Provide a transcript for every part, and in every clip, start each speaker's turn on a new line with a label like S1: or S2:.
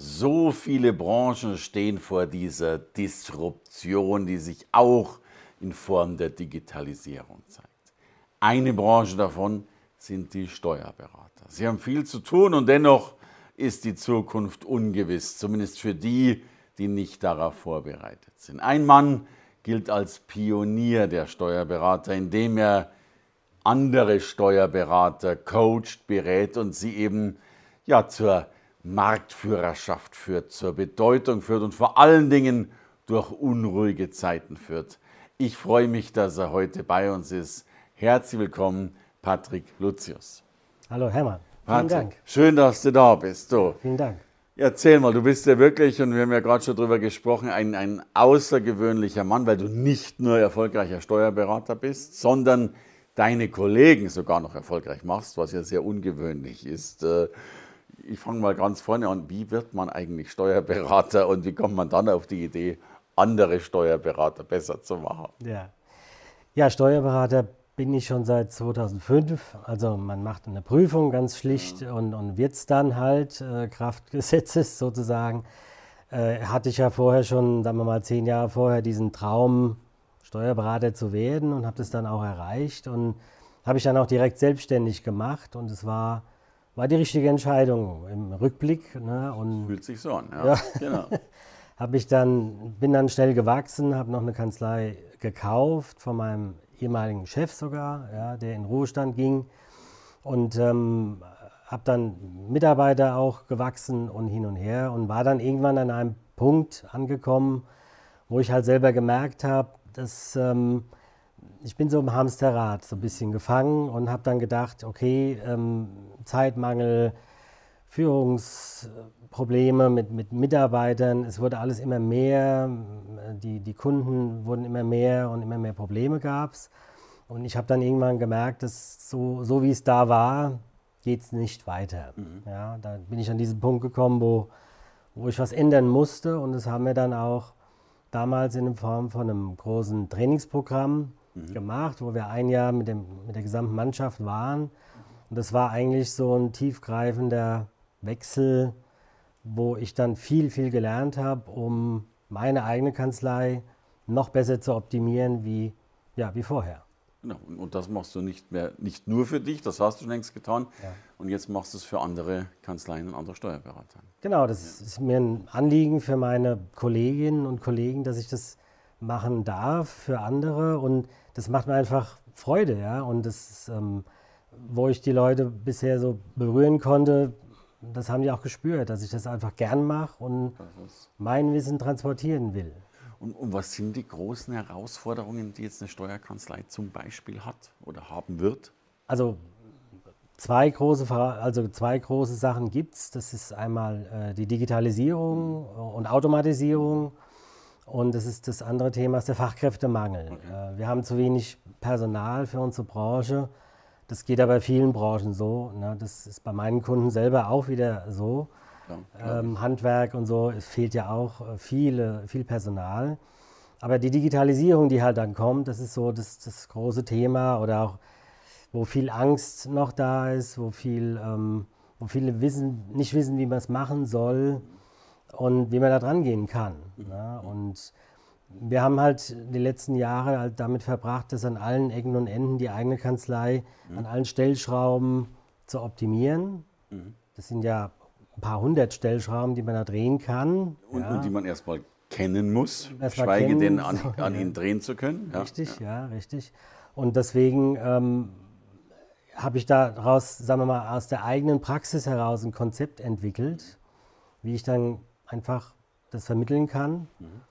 S1: So viele Branchen stehen vor dieser Disruption, die sich auch in Form der Digitalisierung zeigt. Eine Branche davon sind die Steuerberater. Sie haben viel zu tun und dennoch ist die Zukunft ungewiss, zumindest für die, die nicht darauf vorbereitet sind. Ein Mann gilt als Pionier der Steuerberater, indem er andere Steuerberater coacht, berät und sie eben ja zur Marktführerschaft führt, zur Bedeutung führt und vor allen Dingen durch unruhige Zeiten führt. Ich freue mich, dass er heute bei uns ist. Herzlich willkommen, Patrick Lucius.
S2: Hallo Hermann.
S1: Vielen Dank. Schön, dass du da bist. So.
S2: Vielen Dank.
S1: Erzähl mal, du bist ja wirklich, und wir haben ja gerade schon drüber gesprochen, ein, ein außergewöhnlicher Mann, weil du nicht nur erfolgreicher Steuerberater bist, sondern deine Kollegen sogar noch erfolgreich machst, was ja sehr ungewöhnlich ist. Ich fange mal ganz vorne an. Wie wird man eigentlich Steuerberater und wie kommt man dann auf die Idee, andere Steuerberater besser zu machen?
S2: Ja, ja Steuerberater bin ich schon seit 2005. Also man macht eine Prüfung ganz schlicht ja. und, und wird es dann halt, äh, Kraft Gesetzes sozusagen. Äh, hatte ich ja vorher schon, sagen wir mal, zehn Jahre vorher diesen Traum, Steuerberater zu werden und habe das dann auch erreicht und habe ich dann auch direkt selbstständig gemacht und es war war die richtige Entscheidung im Rückblick. Ne? Und
S1: Fühlt sich so an, ja. ja.
S2: Genau. hab ich dann, bin dann schnell gewachsen, habe noch eine Kanzlei gekauft von meinem ehemaligen Chef sogar, ja, der in Ruhestand ging. Und ähm, habe dann Mitarbeiter auch gewachsen und hin und her und war dann irgendwann an einem Punkt angekommen, wo ich halt selber gemerkt habe, dass ähm, ich bin so im Hamsterrad so ein bisschen gefangen und habe dann gedacht, okay, ähm, Zeitmangel, Führungsprobleme mit, mit Mitarbeitern, es wurde alles immer mehr, die, die Kunden wurden immer mehr und immer mehr Probleme gab es. Und ich habe dann irgendwann gemerkt, dass so, so wie es da war, geht es nicht weiter. Mhm. Ja, da bin ich an diesen Punkt gekommen, wo, wo ich was ändern musste und das haben wir dann auch damals in Form von einem großen Trainingsprogramm mhm. gemacht, wo wir ein Jahr mit, dem, mit der gesamten Mannschaft waren. Und das war eigentlich so ein tiefgreifender Wechsel, wo ich dann viel, viel gelernt habe, um meine eigene Kanzlei noch besser zu optimieren wie, ja, wie vorher.
S1: Genau. Und das machst du nicht mehr, nicht nur für dich, das hast du schon längst getan. Ja. Und jetzt machst du es für andere Kanzleien und andere Steuerberater.
S2: Genau, das ja. ist mir ein Anliegen für meine Kolleginnen und Kollegen, dass ich das machen darf für andere. Und das macht mir einfach Freude, ja. Und das, ähm, wo ich die Leute bisher so berühren konnte, das haben die auch gespürt, dass ich das einfach gern mache und mein Wissen transportieren will.
S1: Und, und, was sind die großen Herausforderungen, die jetzt eine Steuerkanzlei zum Beispiel hat oder haben wird?
S2: Also zwei große, also zwei große Sachen gibt es. Das ist einmal äh, die Digitalisierung und Automatisierung und das ist das andere Thema, ist der Fachkräftemangel. Okay. Äh, wir haben zu wenig Personal für unsere Branche. Das geht aber bei vielen Branchen so. Ne? Das ist bei meinen Kunden selber auch wieder so. Ja, ähm, Handwerk und so, es fehlt ja auch äh, viele, viel Personal. Aber die Digitalisierung, die halt dann kommt, das ist so das, das große Thema oder auch, wo viel Angst noch da ist, wo, viel, ähm, wo viele wissen, nicht wissen, wie man es machen soll und wie man da dran gehen kann. Ne? Und wir haben halt die letzten Jahre halt damit verbracht, das an allen Ecken und Enden, die eigene Kanzlei, mhm. an allen Stellschrauben zu optimieren. Mhm. Das sind ja ein paar hundert Stellschrauben, die man da drehen kann.
S1: Und, ja. und die man erstmal kennen muss, erst schweige kennen, denn an, an ihnen drehen zu können.
S2: Ja. Richtig, ja. ja, richtig. Und deswegen ähm, habe ich daraus, sagen wir mal, aus der eigenen Praxis heraus ein Konzept entwickelt, wie ich dann einfach das vermitteln kann, mhm.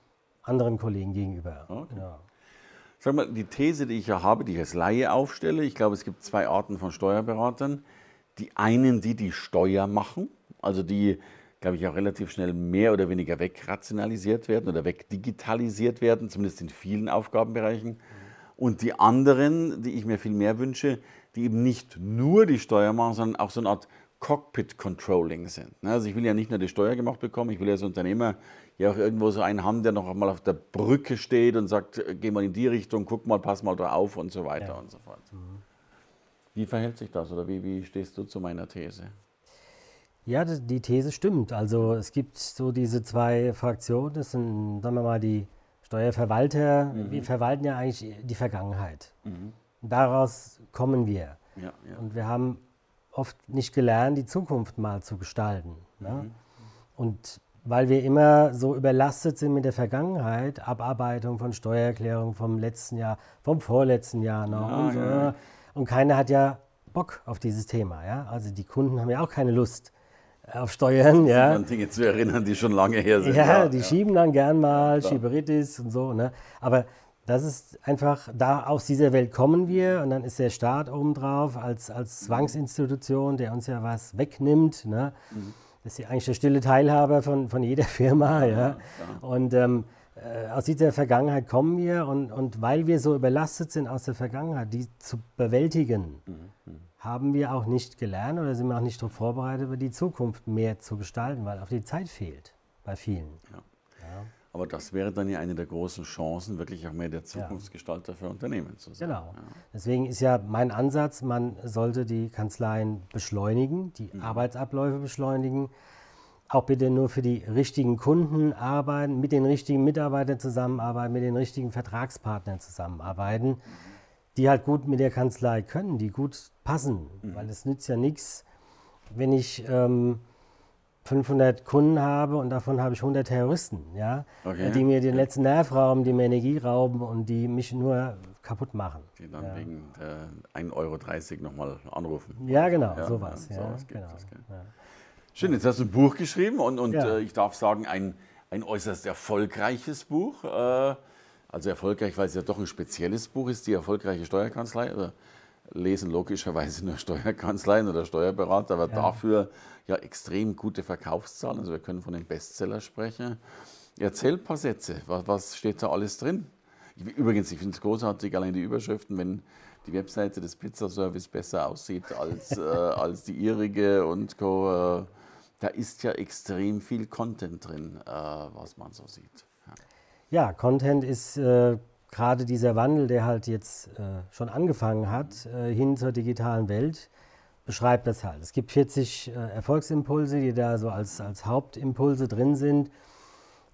S2: Anderen Kollegen gegenüber. Okay. Ja.
S1: Sag mal, die These, die ich ja habe, die ich als Laie aufstelle, ich glaube, es gibt zwei Arten von Steuerberatern. Die einen, die die Steuer machen, also die glaube ich, auch relativ schnell mehr oder weniger wegrationalisiert werden oder wegdigitalisiert werden, zumindest in vielen Aufgabenbereichen. Und die anderen, die ich mir viel mehr wünsche, die eben nicht nur die Steuer machen, sondern auch so eine Art Cockpit-Controlling sind. Ne? Also ich will ja nicht nur die Steuer gemacht bekommen, ich will als Unternehmer ja auch irgendwo so einen haben, der noch einmal auf der Brücke steht und sagt, äh, geh mal in die Richtung, guck mal, pass mal da auf und so weiter ja. und so fort. Mhm. Wie verhält sich das oder wie, wie stehst du zu meiner These?
S2: Ja, die These stimmt. Also es gibt so diese zwei Fraktionen, das sind, sagen wir mal, die Steuerverwalter, mhm. wir verwalten ja eigentlich die Vergangenheit. Mhm. Daraus kommen wir. Ja, ja. Und wir haben oft nicht gelernt, die Zukunft mal zu gestalten. Ne? Mhm. Und weil wir immer so überlastet sind mit der Vergangenheit, Abarbeitung von Steuererklärungen vom letzten Jahr, vom vorletzten Jahr noch ja, und so. Und keiner hat ja Bock auf dieses Thema. Ja? Also die Kunden haben ja auch keine Lust auf Steuern. Ja.
S1: An Dinge zu erinnern, die schon lange her sind.
S2: Ja, ja die ja. schieben dann gern mal, ja, Schieberitis und so. Ne? Aber das ist einfach, da aus dieser Welt kommen wir und dann ist der Staat obendrauf als, als Zwangsinstitution, der uns ja was wegnimmt. Ne? Mhm. Das ist ja eigentlich der stille Teilhaber von, von jeder Firma. Ja? Und ähm, äh, aus dieser Vergangenheit kommen wir und, und weil wir so überlastet sind aus der Vergangenheit, die zu bewältigen, mhm. haben wir auch nicht gelernt oder sind wir auch nicht darauf vorbereitet, über die Zukunft mehr zu gestalten, weil auch die Zeit fehlt bei vielen. Ja.
S1: Ja. Aber das wäre dann ja eine der großen Chancen, wirklich auch mehr der Zukunftsgestalter für Unternehmen zu sein.
S2: Genau. Deswegen ist ja mein Ansatz, man sollte die Kanzleien beschleunigen, die mhm. Arbeitsabläufe beschleunigen auch bitte nur für die richtigen Kunden arbeiten, mit den richtigen Mitarbeitern zusammenarbeiten, mit den richtigen Vertragspartnern zusammenarbeiten, die halt gut mit der Kanzlei können, die gut passen. Mhm. Weil es nützt ja nichts, wenn ich ähm, 500 Kunden habe und davon habe ich 100 Terroristen, ja, okay. die mir den letzten Nerv rauben, die mir Energie rauben und die mich nur kaputt machen.
S1: Die dann ja. wegen äh, 1,30 Euro nochmal anrufen.
S2: Ja, genau, ja, sowas. Ja, sowas ja, genau.
S1: Schön, jetzt hast du ein Buch geschrieben und, und äh, ich darf sagen, ein, ein äußerst erfolgreiches Buch. Äh, also erfolgreich, weil es ja doch ein spezielles Buch ist, die erfolgreiche Steuerkanzlei. Oder lesen logischerweise nur Steuerkanzleien oder Steuerberater, aber ja. dafür ja extrem gute Verkaufszahlen. Also wir können von den Bestseller sprechen. Erzähl ein paar Sätze. Was, was steht da alles drin? Übrigens, ich finde es großartig, allein die Überschriften, wenn die Webseite des Pizzaservice besser aussieht als, äh, als die ihrige und Co. Äh, da ist ja extrem viel Content drin, äh, was man so sieht.
S2: Ja, ja Content ist äh, gerade dieser Wandel, der halt jetzt äh, schon angefangen hat, äh, hin zur digitalen Welt, beschreibt das halt. Es gibt 40 äh, Erfolgsimpulse, die da so als, als Hauptimpulse drin sind,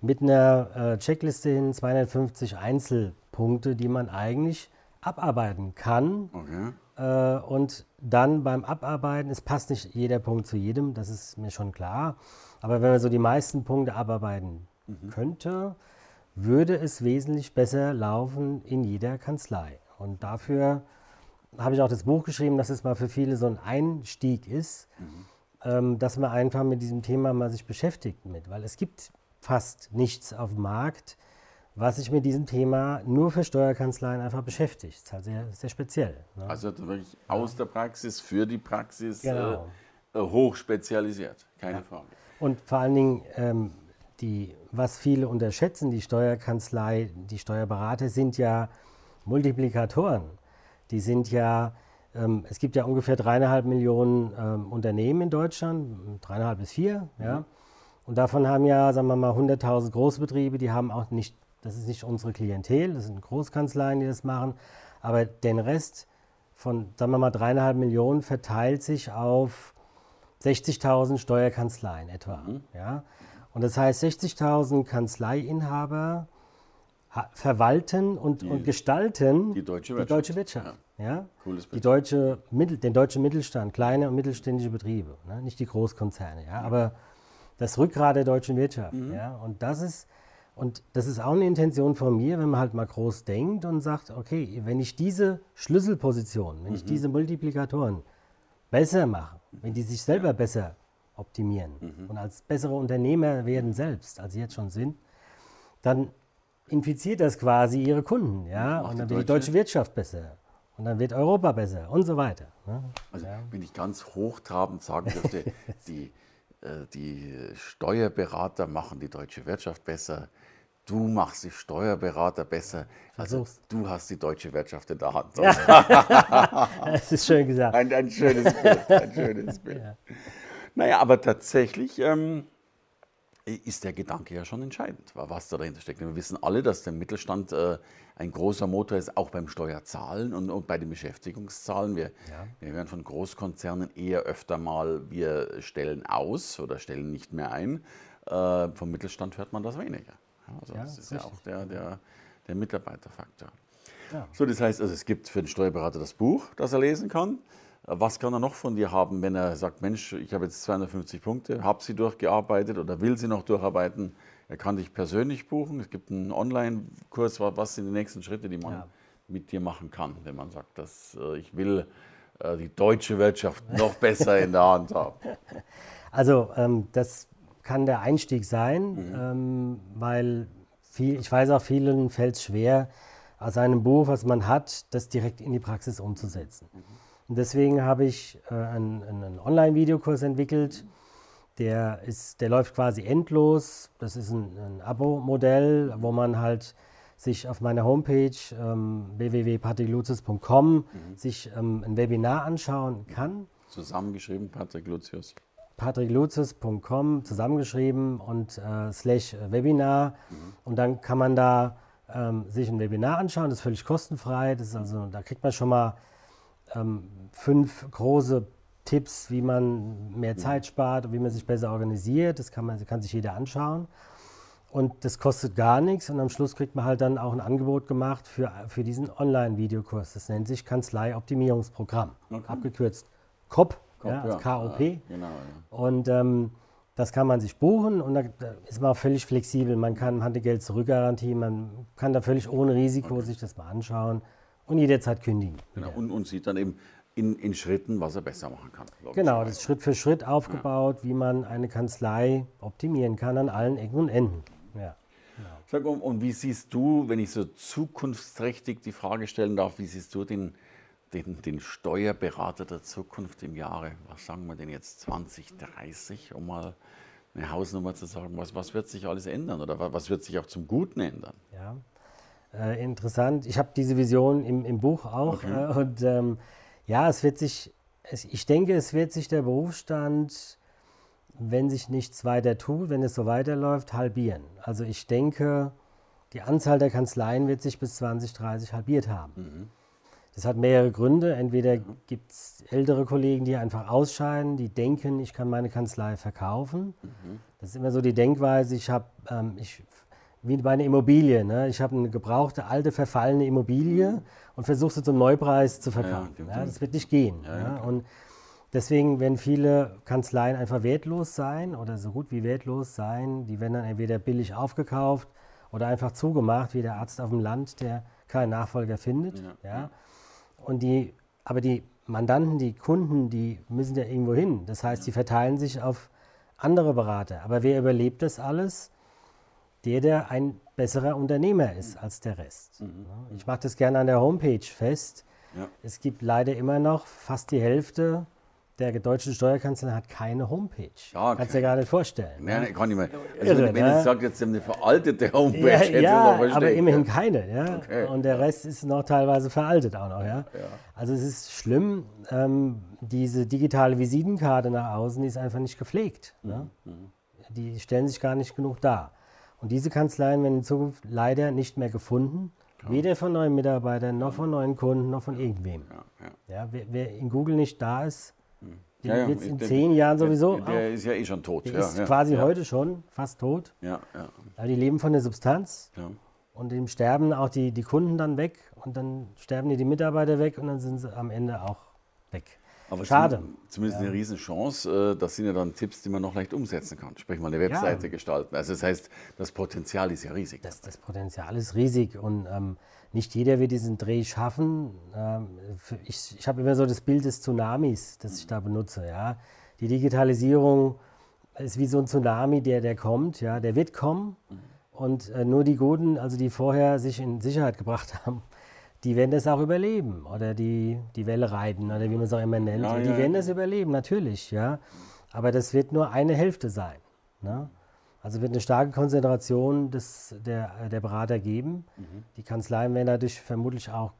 S2: mit einer äh, Checkliste hin 250 Einzelpunkte, die man eigentlich abarbeiten kann. Okay äh, und dann beim Abarbeiten, es passt nicht jeder Punkt zu jedem, das ist mir schon klar. Aber wenn man so die meisten Punkte abarbeiten mhm. könnte, würde es wesentlich besser laufen in jeder Kanzlei. Und dafür habe ich auch das Buch geschrieben, dass es mal für viele so ein Einstieg ist, mhm. ähm, dass man einfach mit diesem Thema mal sich beschäftigt mit. Weil es gibt fast nichts auf dem Markt, was sich mit diesem Thema nur für Steuerkanzleien einfach beschäftigt. Das ist halt sehr, sehr speziell.
S1: Ne? Also wirklich aus der Praxis für die Praxis äh, genau. äh, hoch spezialisiert, keine ja. Frage.
S2: Und vor allen Dingen, ähm, die, was viele unterschätzen, die Steuerkanzlei, die Steuerberater sind ja Multiplikatoren. Die sind ja, ähm, es gibt ja ungefähr dreieinhalb Millionen ähm, Unternehmen in Deutschland, dreieinhalb bis vier, mhm. ja. Und davon haben ja, sagen wir mal, 100.000 Großbetriebe, die haben auch nicht das ist nicht unsere Klientel, das sind Großkanzleien, die das machen. Aber den Rest von, sagen wir mal, dreieinhalb Millionen verteilt sich auf 60.000 Steuerkanzleien etwa. Mhm. Ja? Und das heißt, 60.000 Kanzleiinhaber verwalten und, die, und gestalten
S1: die deutsche
S2: Wirtschaft. Die deutsche Wirtschaft. Ja. ja? Cooles die deutsche Mittel, den deutschen Mittelstand, kleine und mittelständische Betriebe, ne? nicht die Großkonzerne, ja? aber das Rückgrat der deutschen Wirtschaft. Mhm. Ja? Und das ist und das ist auch eine Intention von mir, wenn man halt mal groß denkt und sagt, okay, wenn ich diese Schlüsselpositionen, wenn mhm. ich diese Multiplikatoren besser mache, wenn die sich selber besser optimieren mhm. und als bessere Unternehmer werden selbst, als sie jetzt schon sind, dann infiziert das quasi ihre Kunden, ja, und dann wird die deutsche Wirtschaft besser und dann wird Europa besser und so weiter. Ne?
S1: Also ja. wenn ich ganz hochtrabend sagen dürfte, die äh, die Steuerberater machen die deutsche Wirtschaft besser. Du machst die Steuerberater besser. Also du hast die deutsche Wirtschaft in der Hand.
S2: Ja. das ist schön gesagt.
S1: Ein, ein schönes Bild. Ein schönes Bild. Ja. Naja, aber tatsächlich ähm, ist der Gedanke ja schon entscheidend, was da dahinter steckt. Wir wissen alle, dass der Mittelstand äh, ein großer Motor ist, auch beim Steuerzahlen und, und bei den Beschäftigungszahlen. Wir, ja. wir hören von Großkonzernen eher öfter mal, wir stellen aus oder stellen nicht mehr ein. Äh, vom Mittelstand hört man das weniger. Also ja, das ist richtig. ja auch der, der, der Mitarbeiterfaktor. Ja. So, das heißt, also es gibt für den Steuerberater das Buch, das er lesen kann. Was kann er noch von dir haben, wenn er sagt, Mensch, ich habe jetzt 250 Punkte, habe sie durchgearbeitet oder will sie noch durcharbeiten? Er kann dich persönlich buchen. Es gibt einen Online-Kurs. Was sind die nächsten Schritte, die man ja. mit dir machen kann, wenn man sagt, dass äh, ich will äh, die deutsche Wirtschaft noch besser in der Hand haben?
S2: Also ähm, das kann der Einstieg sein, mhm. ähm, weil viel, ich weiß auch, vielen fällt es schwer, aus einem Buch, was man hat, das direkt in die Praxis umzusetzen. Mhm. Und deswegen habe ich äh, einen, einen Online-Videokurs entwickelt, der, ist, der läuft quasi endlos. Das ist ein, ein Abo-Modell, wo man halt sich auf meiner Homepage ähm, www.patrickluzis.com mhm. sich ähm, ein Webinar anschauen kann.
S1: Zusammengeschrieben, Patrick Lucius.
S2: patricklucius.com zusammengeschrieben und äh, slash Webinar. Mhm. Und dann kann man da ähm, sich ein Webinar anschauen. Das ist völlig kostenfrei. Das ist also, da kriegt man schon mal ähm, fünf große Tipps, wie man mehr Zeit spart und wie man sich besser organisiert. Das kann, man, kann sich jeder anschauen. Und das kostet gar nichts. Und am Schluss kriegt man halt dann auch ein Angebot gemacht für, für diesen Online-Videokurs. Das nennt sich Kanzlei-Optimierungsprogramm. Okay. Abgekürzt KOP, KOP ja, also KOP. Ja, genau, ja. Und ähm, das kann man sich buchen und da ist man auch völlig flexibel. Man kann man hat die Geld zurückgarantie, man kann da völlig ohne Risiko okay. sich das mal anschauen und jederzeit kündigen.
S1: Genau. Und, und sieht dann eben in, in, Schritten, was er besser machen kann.
S2: Genau, das ist Schritt für Schritt aufgebaut, ja. wie man eine Kanzlei optimieren kann an allen Ecken und Enden. Ja.
S1: Genau. Sag, und, und wie siehst du, wenn ich so zukunftsträchtig die Frage stellen darf, wie siehst du den, den, den Steuerberater der Zukunft im Jahre, was sagen wir denn jetzt, 2030, um mal eine Hausnummer zu sagen, was, was wird sich alles ändern oder was wird sich auch zum Guten ändern?
S2: Ja, äh, interessant. Ich habe diese Vision im, im Buch auch. Okay. Äh, und ähm, ja, es wird sich, es, ich denke, es wird sich der Berufsstand, wenn sich nichts weiter tut, wenn es so weiterläuft, halbieren. Also ich denke, die Anzahl der Kanzleien wird sich bis 2030 halbiert haben. Mhm. Das hat mehrere Gründe. Entweder gibt es ältere Kollegen, die einfach ausscheiden, die denken, ich kann meine Kanzlei verkaufen. Mhm. Das ist immer so die Denkweise, ich, hab, ähm, ich wie bei einer Immobilie. Ne? Ich habe eine gebrauchte, alte, verfallene Immobilie mhm. und versuche sie zum Neupreis zu verkaufen. Ja, ja, das wird nicht gehen. Ja, und deswegen werden viele Kanzleien einfach wertlos sein oder so gut wie wertlos sein. Die werden dann entweder billig aufgekauft oder einfach zugemacht, wie der Arzt auf dem Land, der keinen Nachfolger findet. Ja. Und die, aber die Mandanten, die Kunden, die müssen ja irgendwo hin. Das heißt, die verteilen sich auf andere Berater. Aber wer überlebt das alles? Der, der ein besserer Unternehmer ist als der Rest. Mhm. Ich mache das gerne an der Homepage fest. Ja. Es gibt leider immer noch fast die Hälfte der deutschen Steuerkanzleien hat keine Homepage. Ja, okay. Kannst du dir gar nicht vorstellen.
S1: Nein, ne? kann ich mir. Also Irre, wenn, wenn ne? ich sage, jetzt eine veraltete Homepage,
S2: ja, hätte ja, aber immerhin keine. Ja? Okay. Und der Rest ist noch teilweise veraltet auch noch. Ja? Also es ist schlimm, ähm, diese digitale Visitenkarte nach außen die ist einfach nicht gepflegt. Mhm. Ne? Die stellen sich gar nicht genug dar. Und diese Kanzleien werden in Zukunft leider nicht mehr gefunden. Klar. Weder von neuen Mitarbeitern, noch von neuen Kunden, noch von irgendwem. Ja, wer, wer, in Google nicht da ist, hm. den ja, wird es in der, zehn Jahren sowieso.
S1: Der, der ist ja eh schon tot.
S2: Der ist quasi heute schon fast tot. Ja, ja. Aber die leben von der Substanz. Und dem sterben auch die, die Kunden dann weg und dann sterben die, die Mitarbeiter weg und dann sind sie am Ende auch weg.
S1: Aber Schade. Zumindest ja. eine Riesenchance. Äh, das sind ja dann Tipps, die man noch leicht umsetzen kann. Sprich mal eine Webseite ja. gestalten. Also das heißt, das Potenzial ist ja riesig.
S2: Das, das Potenzial ist riesig und ähm, nicht jeder wird diesen Dreh schaffen. Ähm, ich ich habe immer so das Bild des Tsunamis, das ich da benutze. Ja? Die Digitalisierung ist wie so ein Tsunami, der, der kommt. Ja? Der wird kommen. Mhm. Und äh, nur die Guten, also die vorher sich in Sicherheit gebracht haben, die werden das auch überleben oder die, die Welle reiten oder wie man es auch immer nennt. Ja, die ja, werden das überleben, natürlich, ja. Aber das wird nur eine Hälfte sein. Ne? Also wird eine starke Konzentration des, der, der Berater geben. Mhm. Die Kanzleien werden dadurch vermutlich auch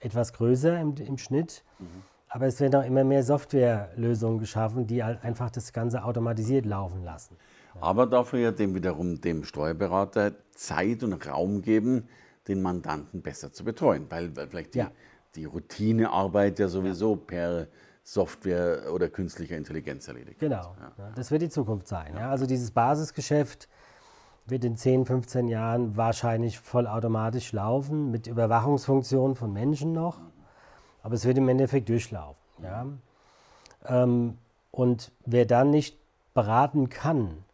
S2: etwas größer im, im Schnitt. Mhm. Aber es werden auch immer mehr Softwarelösungen geschaffen, die halt einfach das Ganze automatisiert laufen lassen.
S1: Aber dafür ja dem wiederum dem Steuerberater Zeit und Raum geben, den Mandanten besser zu betreuen. Weil, weil vielleicht die, ja. die Routinearbeit ja sowieso ja. per Software oder künstlicher Intelligenz erledigt
S2: Genau, ja. das wird die Zukunft sein. Also dieses Basisgeschäft wird in 10, 15 Jahren wahrscheinlich vollautomatisch laufen, mit Überwachungsfunktionen von Menschen noch. Aber es wird im Endeffekt durchlaufen. Ja. Ähm, und wer dann nicht beraten kann,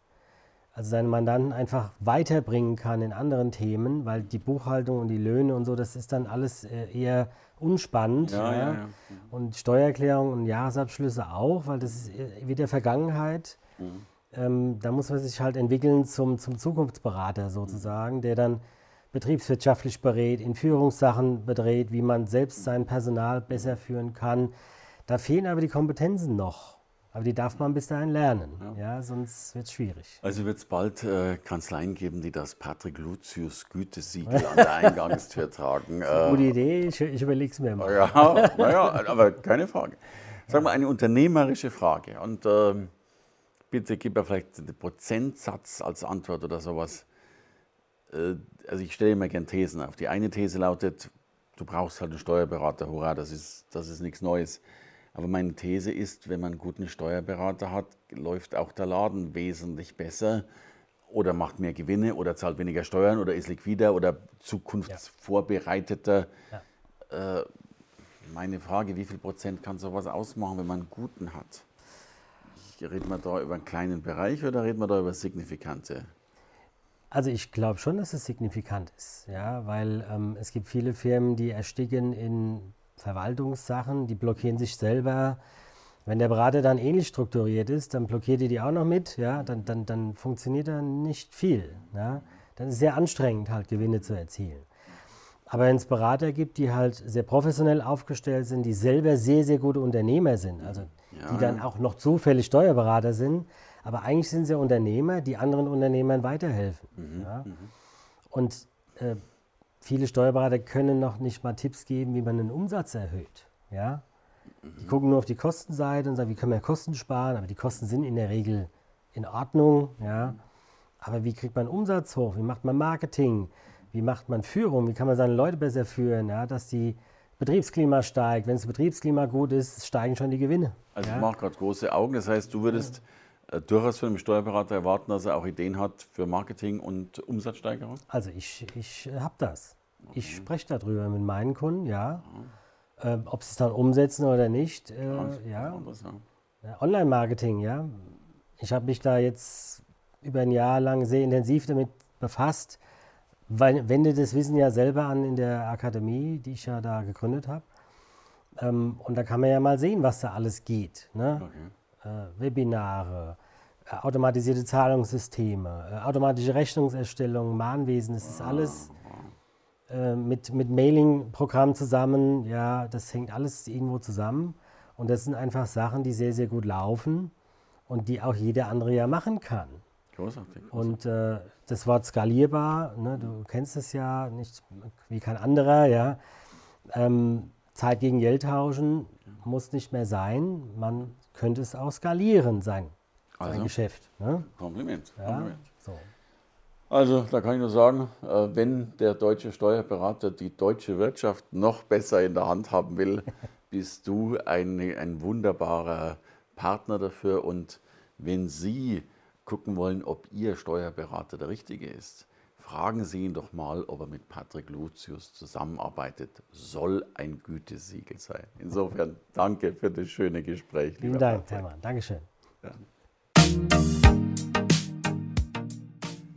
S2: also seine Mandanten einfach weiterbringen kann in anderen Themen, weil die Buchhaltung und die Löhne und so, das ist dann alles äh, eher unspannend. Ja, ja. Ja, und Steuererklärung und Jahresabschlüsse auch, weil das ist äh, wieder Vergangenheit. Mhm. Ähm, da muss man sich halt entwickeln zum, zum Zukunftsberater sozusagen, der dann betriebswirtschaftlich berät, in Führungssachen berät, wie man selbst sein Personal besser führen kann. Da fehlen aber die Kompetenzen noch. Aber die darf man bis dahin lernen, ja. ja sonst wird es schwierig.
S1: Also wird es bald äh, Kanzleien geben, die das Patrick Lucius Gütesiegel an der Eingangstür tragen.
S2: Äh, gute Idee, ich, ich überlege es mir mal.
S1: Ja, naja, aber keine Frage. Sag mal, eine unternehmerische Frage. Und äh, bitte gib mir vielleicht den Prozentsatz als Antwort oder sowas. Äh, also ich stelle immer gerne Thesen auf. Die eine These lautet, du brauchst halt einen Steuerberater, hurra, das ist, das ist nichts Neues. Aber meine These ist, wenn man einen guten Steuerberater hat, läuft auch der Laden wesentlich besser oder macht mehr Gewinne oder zahlt weniger Steuern oder ist liquider oder zukunftsvorbereiteter. Ja. Äh, meine Frage, wie viel Prozent kann sowas ausmachen, wenn man einen guten hat? Reden wir da über einen kleinen Bereich oder reden wir da über signifikante?
S2: Also ich glaube schon, dass es signifikant ist, ja, weil ähm, es gibt viele Firmen, die ersticken in Verwaltungssachen, die blockieren sich selber. Wenn der Berater dann ähnlich strukturiert ist, dann blockiert ihr die auch noch mit, ja, dann, dann, dann funktioniert da nicht viel. Ja. Dann ist es sehr anstrengend, halt Gewinne zu erzielen. Aber wenn es Berater gibt, die halt sehr professionell aufgestellt sind, die selber sehr, sehr gute Unternehmer sind, also ja. die dann auch noch zufällig Steuerberater sind, aber eigentlich sind sie Unternehmer, die anderen Unternehmern weiterhelfen. Mhm. Ja. Mhm. Und äh, viele Steuerberater können noch nicht mal Tipps geben, wie man den Umsatz erhöht. Ja? Die mhm. gucken nur auf die Kostenseite und sagen, wie können wir Kosten sparen, aber die Kosten sind in der Regel in Ordnung. Ja? Aber wie kriegt man Umsatz hoch? Wie macht man Marketing? Wie macht man Führung? Wie kann man seine Leute besser führen, ja? dass die Betriebsklima steigt. Wenn das Betriebsklima gut ist, steigen schon die Gewinne.
S1: Also ja? ich mache gerade große Augen. Das heißt, du würdest äh, durchaus von einem Steuerberater erwarten, dass er auch Ideen hat für Marketing und Umsatzsteigerung?
S2: Also ich, ich habe das. Ich spreche darüber mit meinen Kunden, ja. Mhm. Äh, ob sie es dann umsetzen oder nicht, äh, ja. ja. Online-Marketing, ja. Ich habe mich da jetzt über ein Jahr lang sehr intensiv damit befasst, weil wende das Wissen ja selber an in der Akademie, die ich ja da gegründet habe. Ähm, und da kann man ja mal sehen, was da alles geht. Ne? Okay äh, Webinare, äh, automatisierte Zahlungssysteme, äh, automatische Rechnungserstellung, Mahnwesen, das ist alles äh, mit, mit Mailing-Programm zusammen. Ja, das hängt alles irgendwo zusammen. Und das sind einfach Sachen, die sehr, sehr gut laufen und die auch jeder andere ja machen kann. Großartig. großartig. Und äh, das Wort skalierbar, ne, du kennst es ja nicht wie kein anderer, ja. Ähm, Zeit gegen Geld tauschen muss nicht mehr sein. Man könnte es auch skalieren, sein, also, sein Geschäft. Ne?
S1: Kompliment. Ja, Kompliment. So. Also da kann ich nur sagen, äh, wenn der deutsche Steuerberater die deutsche Wirtschaft noch besser in der Hand haben will, bist du ein, ein wunderbarer Partner dafür. Und wenn Sie gucken wollen, ob Ihr Steuerberater der richtige ist, fragen Sie ihn doch mal, ob er mit Patrick Lucius zusammenarbeitet. Soll ein Gütesiegel sein. Insofern danke für das schöne Gespräch.
S2: Vielen Dank, Patrick. Hermann. Dankeschön. Ja.